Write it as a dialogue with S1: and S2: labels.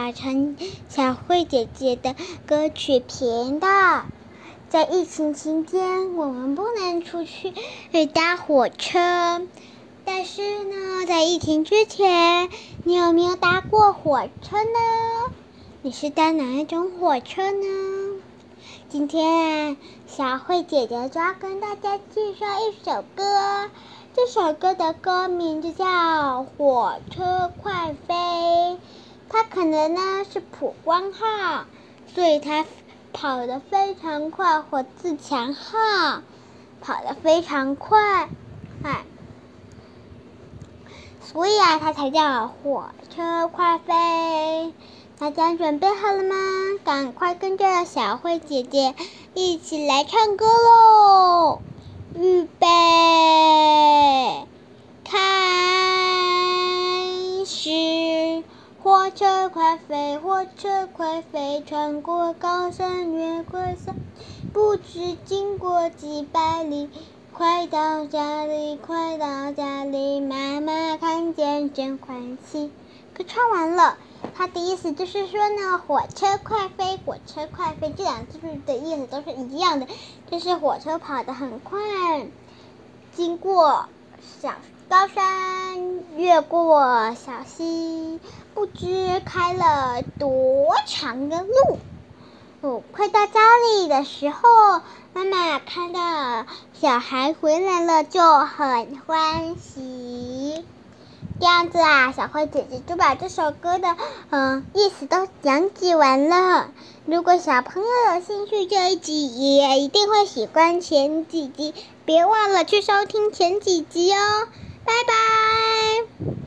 S1: 小陈、小慧姐姐的歌曲频道。在疫情期间，我们不能出去搭火车，但是呢，在疫情之前，你有没有搭过火车呢？你是搭哪一种火车呢？今天小慧姐姐就要跟大家介绍一首歌，这首歌的歌名就叫《火车快飞》。它可能呢是普光号，所以它跑得非常快；或自强号跑得非常快，哎，所以啊，它才叫火车快飞。大家准备好了吗？赶快跟着小慧姐姐一起来唱歌喽！预备，开始！火车快飞，火车快飞，穿过高山，越过山，不知经过几百里，快到家里，快到家里，妈妈看见真欢喜。歌唱完了。它的意思就是说呢，火车快飞，火车快飞，这两句的意思都是一样的，就是火车跑得很快，经过小高山，越过小溪，不知开了多长的路。哦，快到家里的时候，妈妈看到小孩回来了，就很欢喜。这样子啊，小慧姐姐就把这首歌的嗯意思都讲解完了。如果小朋友有兴趣，这一集也一定会喜欢前几集，别忘了去收听前几集哦。拜拜。